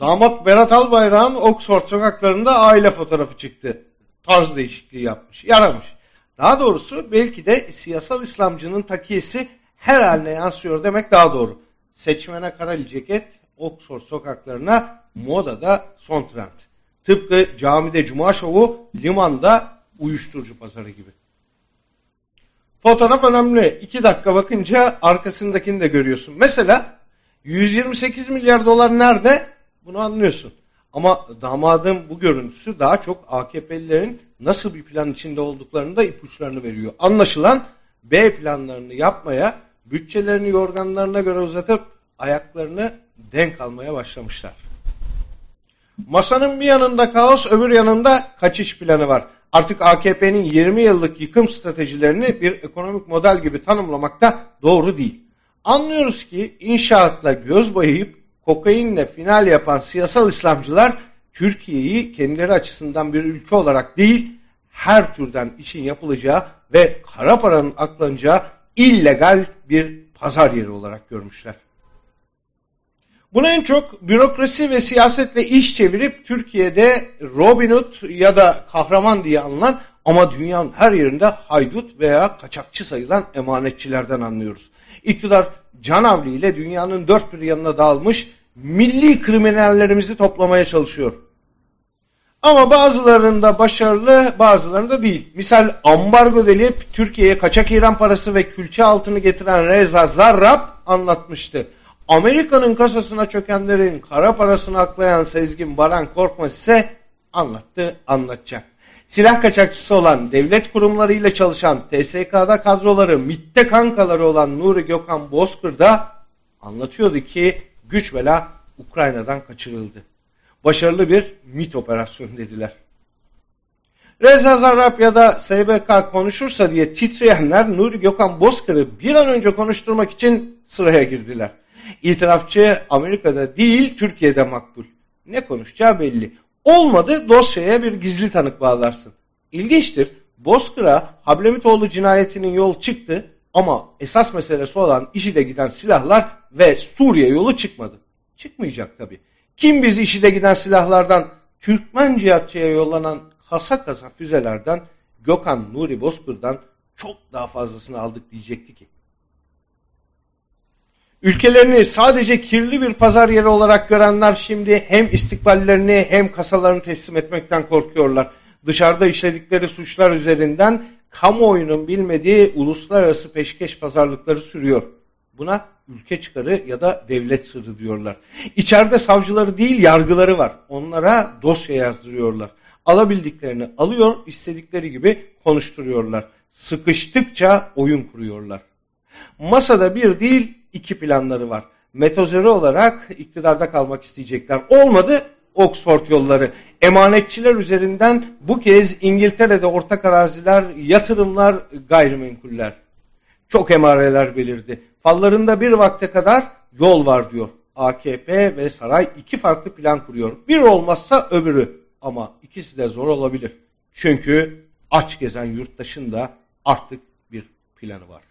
Damat Berat Albayrak'ın Oxford sokaklarında aile fotoğrafı çıktı. Tarz değişikliği yapmış. Yaramış. Daha doğrusu belki de siyasal İslamcının takiyesi her haline yansıyor demek daha doğru. Seçmene karali ceket, Oxford sokaklarına modada son trend. Tıpkı camide cuma şovu, limanda uyuşturucu pazarı gibi. Fotoğraf önemli. İki dakika bakınca arkasındakini de görüyorsun. Mesela 128 milyar dolar nerede? Bunu anlıyorsun. Ama damadın bu görüntüsü daha çok AKP'lilerin nasıl bir plan içinde olduklarını da ipuçlarını veriyor. Anlaşılan B planlarını yapmaya, bütçelerini yorganlarına göre uzatıp ayaklarını denk almaya başlamışlar. Masanın bir yanında kaos, öbür yanında kaçış planı var. Artık AKP'nin 20 yıllık yıkım stratejilerini bir ekonomik model gibi tanımlamakta doğru değil. Anlıyoruz ki inşaatla göz boyayıp kokainle final yapan siyasal İslamcılar Türkiye'yi kendileri açısından bir ülke olarak değil, her türden işin yapılacağı ve kara paranın aklanacağı illegal bir pazar yeri olarak görmüşler. Buna en çok bürokrasi ve siyasetle iş çevirip Türkiye'de Robin Hood ya da kahraman diye anılan ama dünyanın her yerinde haydut veya kaçakçı sayılan emanetçilerden anlıyoruz. İktidar canavli ile dünyanın dört bir yanına dağılmış milli kriminallerimizi toplamaya çalışıyor. Ama bazılarında başarılı bazılarında değil. Misal ambargo delip Türkiye'ye kaçak İran parası ve külçe altını getiren Reza Zarrab anlatmıştı. Amerika'nın kasasına çökenlerin kara parasını aklayan Sezgin Baran Korkmaz ise anlattı anlatacak. Silah kaçakçısı olan devlet kurumlarıyla çalışan TSK'da kadroları MİT'te kankaları olan Nuri Gökhan Bozkır da anlatıyordu ki güç bela Ukrayna'dan kaçırıldı. Başarılı bir MİT operasyonu dediler. Reza Zarrab ya da SBK konuşursa diye titreyenler Nuri Gökhan Bozkır'ı bir an önce konuşturmak için sıraya girdiler. İtirafçı Amerika'da değil Türkiye'de makbul. Ne konuşacağı belli. Olmadı dosyaya bir gizli tanık bağlarsın. İlginçtir. Bozkır'a Hablemitoğlu cinayetinin yol çıktı ama esas meselesi olan işi de giden silahlar ve Suriye yolu çıkmadı. Çıkmayacak tabi. Kim biz işi de giden silahlardan Türkmen cihatçıya yollanan kasa kasa füzelerden Gökhan Nuri Bozkır'dan çok daha fazlasını aldık diyecekti ki. Ülkelerini sadece kirli bir pazar yeri olarak görenler şimdi hem istikballerini hem kasalarını teslim etmekten korkuyorlar. Dışarıda işledikleri suçlar üzerinden kamuoyunun bilmediği uluslararası peşkeş pazarlıkları sürüyor. Buna ülke çıkarı ya da devlet sırrı diyorlar. İçeride savcıları değil yargıları var. Onlara dosya yazdırıyorlar. Alabildiklerini alıyor, istedikleri gibi konuşturuyorlar. Sıkıştıkça oyun kuruyorlar. Masada bir değil iki planları var. Metozeri olarak iktidarda kalmak isteyecekler. Olmadı Oxford yolları. Emanetçiler üzerinden bu kez İngiltere'de ortak araziler, yatırımlar, gayrimenkuller. Çok emareler belirdi. Fallarında bir vakte kadar yol var diyor. AKP ve saray iki farklı plan kuruyor. Bir olmazsa öbürü ama ikisi de zor olabilir. Çünkü aç gezen yurttaşın da artık bir planı var.